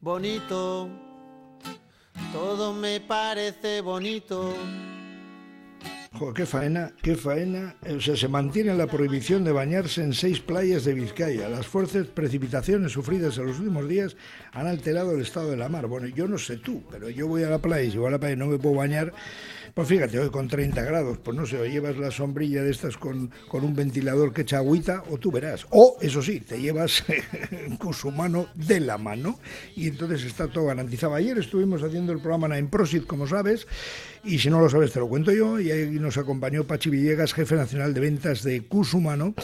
bonito. Todo me parece bonito. Joder, qué faena, qué faena. O sea, se mantiene la prohibición de bañarse en seis playas de Vizcaya. Las fuertes precipitaciones sufridas en los últimos días han alterado el estado de la mar. Bueno, yo no sé tú, pero yo voy a la playa y si voy a la playa y no me puedo bañar, pues fíjate, hoy con 30 grados, pues no sé, o llevas la sombrilla de estas con, con un ventilador que echa agüita, o tú verás. O, eso sí, te llevas con su mano de la mano y entonces está todo garantizado. Ayer estuvimos haciendo el programa en Prosit, como sabes, y si no lo sabes te lo cuento yo, y ahí acompañó Pachi Villegas, jefe nacional de ventas de Cusumano,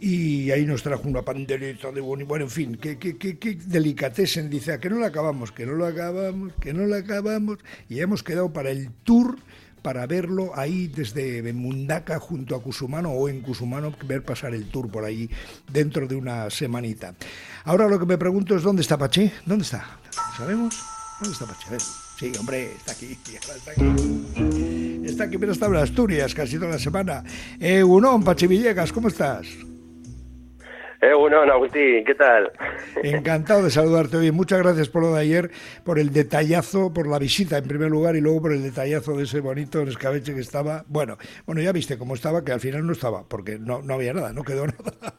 y ahí nos trajo una pandereta de boni, bueno, en fin, que, que, que delicatessen, dice, a que no la acabamos, que no la acabamos, que no la acabamos, y ya hemos quedado para el tour para verlo ahí desde Mundaka junto a Cusumano o en Cusumano, ver pasar el tour por ahí dentro de una semanita. Ahora lo que me pregunto es ¿dónde está Pache? ¿Dónde está? ¿Sabemos? ¿Dónde está Pache? A ver. Sí, hombre, está aquí. Está aquí, pero está en Asturias casi toda la semana. Eh, Unón, Pache Villegas, ¿cómo estás? Eh, bueno, Agustín, ¿qué tal? Encantado de saludarte hoy. Muchas gracias por lo de ayer, por el detallazo, por la visita en primer lugar y luego por el detallazo de ese bonito escabeche que estaba. Bueno, bueno, ya viste cómo estaba, que al final no estaba, porque no, no había nada, no quedó nada.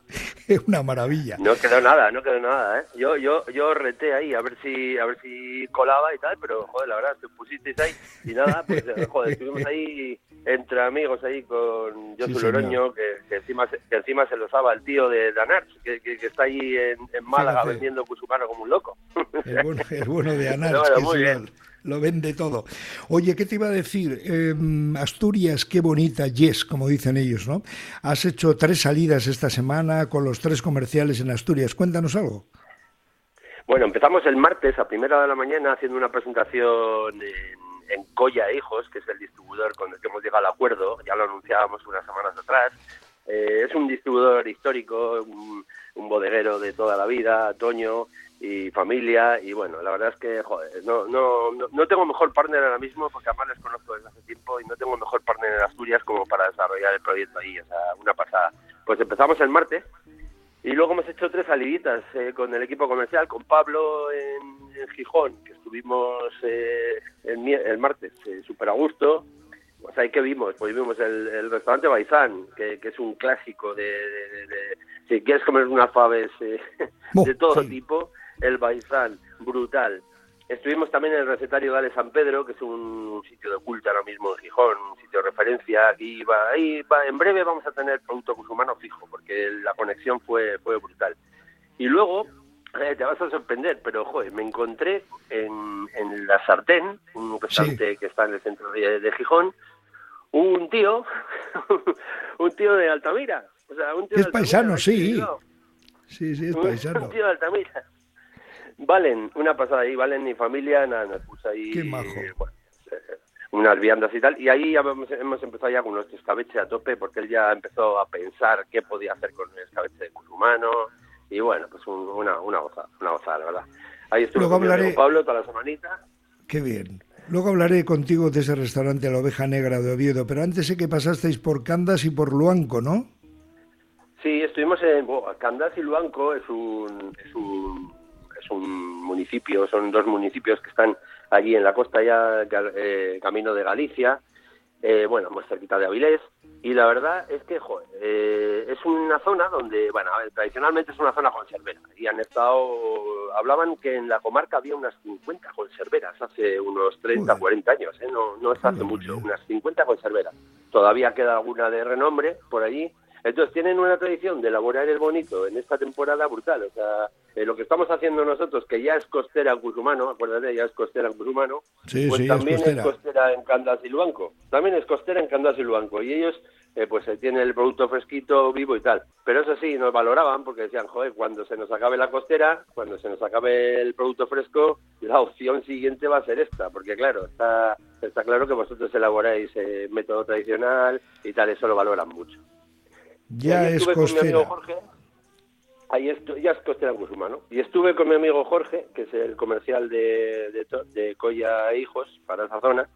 Es una maravilla. No quedó nada, no quedó nada, ¿eh? Yo, yo, yo reté ahí a ver si, a ver si colaba y tal, pero joder, la verdad, te pusisteis ahí y nada, pues joder, estuvimos ahí entre amigos ahí con Josu Sí, Loroño, que, que encima, se- que encima se lo el tío de Danars, que, que, que está ahí en, en Málaga Fíjate. vendiendo cusumano como un loco. El bueno, el bueno de Anar, Bueno, muy bien. lo, lo vende todo. Oye, ¿qué te iba a decir? Eh, Asturias, qué bonita, yes, como dicen ellos, ¿no? Has hecho tres salidas esta semana con los tres comerciales en Asturias. Cuéntanos algo. Bueno, empezamos el martes a primera de la mañana haciendo una presentación en, en e Hijos, que es el distribuidor con el que hemos llegado al acuerdo, ya lo anunciábamos unas semanas atrás. Eh, es un distribuidor histórico, un, un bodeguero de toda la vida, Toño y familia, y bueno, la verdad es que, joder, no, no, no, tengo mejor partner ahora mismo, porque además les conozco desde hace tiempo, y no tengo mejor partner en Asturias como para desarrollar el proyecto ahí, o sea, una pasada. Pues empezamos el martes, y luego hemos hecho tres saliditas eh, con el equipo comercial, con Pablo en, Gijón, que estuvimos eh, el, el martes, eh, súper a gusto. Pues ahí que vimos, pues vimos el, el restaurante Baizán, que, que es un clásico de, de- de- de- si quieres comer unas faves eh, de todo sí. tipo, el Baizán, brutal. Estuvimos también en el recetario de Ale San Pedro, que es un sitio de culto ahora mismo en Gijón, un sitio de referencia. Aquí va, ahí va, en breve vamos a tener producto humano fijo, porque la conexión fue, fue brutal. Y luego, eh, te vas a sorprender, pero joder, me encontré en, en La Sartén, un restaurante que está en el centro de, de Gijón, un tío, un tío de Altamira. O sea, un tío Es de Altamira, paisano, sí. Sí, sí, es Un paisano. tío de Altamira. Valen, una pasada ahí, Valen y familia, nada, nos puso ahí Qué majo. bueno, eh, unas viandas y tal, y ahí ya hemos, hemos empezado ya con nuestro escabeche a tope, porque él ya empezó a pensar qué podía hacer con el escabeche de Cusumano, y bueno, pues un- una, una gozada, una gozada, la verdad. Ahí estuve Luego con hablaré- Pablo toda la semanita. Qué bien. Luego hablaré contigo de ese restaurante La Oveja Negra de Oviedo, pero antes sé que pasasteis por Candas y por Luanco, ¿no? Sí, estuvimos en Candás y Luanco, es un, es un es un municipio, son dos municipios que están allí en la costa ya, eh, camino de Galicia, eh, bueno, muy cerquita de Avilés, y la verdad es que, joder, eh, es una zona donde, bueno, a ver, tradicionalmente es una zona conservera, y han estado, hablaban que en la comarca había unas 50 conserveras hace unos 30, Joder. 40 años, ¿eh? no, no es hace mucho, unas 50 conserveras. Todavía queda alguna de renombre por allí, entonces tienen una tradición de elaborar el bonito en esta temporada brutal. O sea, eh, lo que estamos haciendo nosotros, que ya es costera en Cusumano, acuérdate, ya es costera en Cusumano, Sí, pues sí, ya es también costera. es costera en Candas y Luanco. También es costera en Candas y Luanco. Y ellos, eh, pues eh, tienen el producto fresquito, vivo y tal. Pero eso sí, nos valoraban porque decían, joder, cuando se nos acabe la costera, cuando se nos acabe el producto fresco, la opción siguiente va a ser esta. Porque claro, está, está claro que vosotros elaboráis eh, método tradicional y tal, eso lo valoran mucho. Ya Ahí es estuve con mi amigo costera. Jorge. Ahí estu- ya es costera en Guzmán, ¿no? Y estuve con mi amigo Jorge, que es el comercial de, de, e Hijos para esa zona.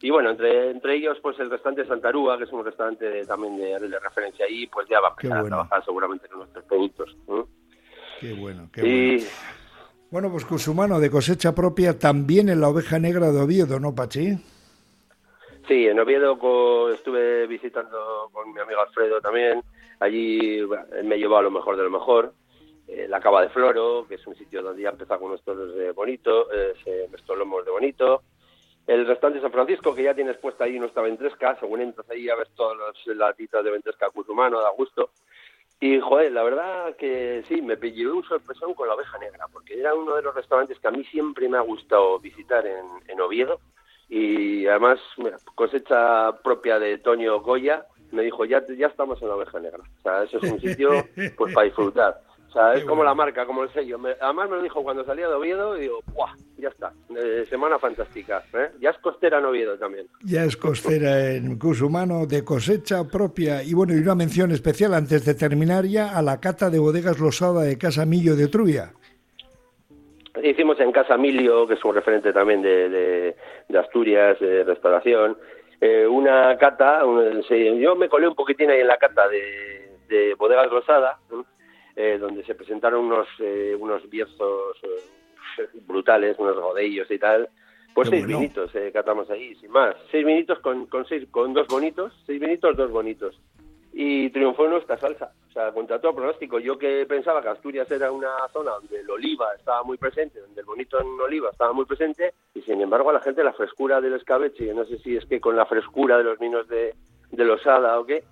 Y bueno, entre, entre ellos, pues el restaurante Santarúa, que es un restaurante de- también de, de referencia ahí, pues ya va a empezar bueno. a trabajar seguramente con nuestros productos. Qué bueno, qué y, bueno. Bueno, pues Cusumano de cosecha propia también en la oveja negra de Oviedo, ¿no, Pachi? Sí, en Oviedo estuve visitando con mi amigo Alfredo también. Allí me llevó a lo mejor de lo mejor. Eh, la Cava de Floro, que es un sitio donde ya empezó con nuestros de bonito, eh, nuestros lomos de bonito. El restaurante San Francisco, que ya tienes puesta ahí nuestra ventresca, según entras ahí ya ves todas las latitas de ventresca cusumano, da gusto. Y, joder, la verdad que sí, me llevé un sorpresón con la oveja negra, porque era uno de los restaurantes que a mí siempre me ha gustado visitar en, en Oviedo y además cosecha propia de Toño Goya me dijo ya ya estamos en la oveja negra o sea eso es un sitio pues para disfrutar. O sea es como la marca como el sello. Además me lo dijo cuando salía de Oviedo y digo ¡buah! ya está eh, semana fantástica ¿eh? ya es costera en Oviedo también. Ya es costera en Cusumano de cosecha propia. Y bueno y una mención especial antes de terminar ya a la cata de bodegas Losada de Casa Millo de Truya Hicimos en Casa Milio, que es un referente también de, de, Asturias, de restauración, eh, una cata, yo me colé un poquitín ahí en la cata de, de Bodegas Rosada, eh, donde se presentaron unos, eh, unos bierzos brutales, unos rodellos y tal. Pues seis minutos catamos ahí, sin más. Seis minutos con, con, seis, con dos bonitos, seis minutos, dos bonitos y triunfó nuestra salsa. O sea, contra todo pronóstico. Yo que pensaba que Asturias era una zona donde el oliva estaba muy presente, donde el bonito en oliva estaba muy presente, y sin embargo a la gente la frescura del escabeche, no sé si es que con la frescura de los vinos de, de Losada o qué,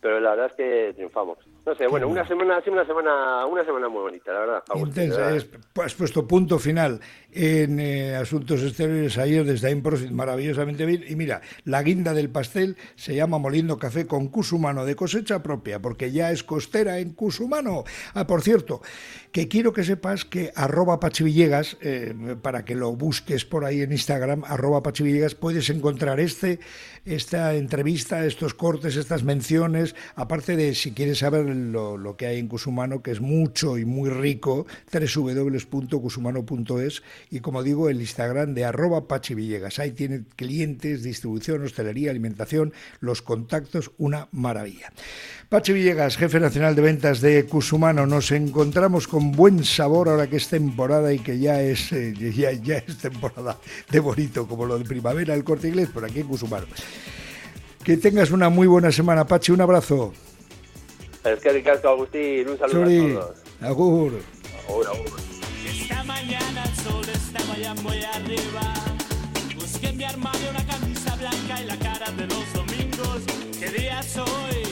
pero la verdad es que triunfamos. No sé, bueno, una semana, sí, una semana, una semana muy bonita, la verdad. Intensa, has puesto punto final en eh, Asuntos Exteriores ayer desde Improfit, maravillosamente bien. Y mira, la guinda del pastel se llama Moliendo Café con Cusumano de cosecha propia, porque ya es costera en Cusumano. Ah, por cierto, que quiero que sepas que arroba Pachivillegas, eh, para que lo busques por ahí en Instagram, arroba Pachivillegas, puedes encontrar este, esta entrevista, estos cortes, estas menciones, aparte de si quieres saber lo, que hay en Cusumano, que es mucho y muy rico, www.cusumano.es y como digo, el Instagram de arroba Pachi Villegas. Ahí tiene clientes, distribución, hostelería, alimentación, los contactos, una maravilla. Pachi Villegas, jefe nacional de ventas de Cusumano, nos encontramos con buen sabor ahora que es temporada y que ya es, eh, ya, ya es temporada de bonito, como lo de primavera, el corte inglés, por aquí en Cusumano. Que tengas una muy buena semana, Pachi. Un abrazo. Es que Ricardo Agustín, un saludo a todos. Agur. Agur, agur. Esta mañana el sol estaba ya muy arriba. Busqué en mi armario una camisa blanca y la cara de los domingos. ¿Qué día es hoy?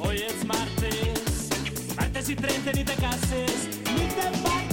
Hoy es martes. Martes y 30 ni te cases, ni te vayas.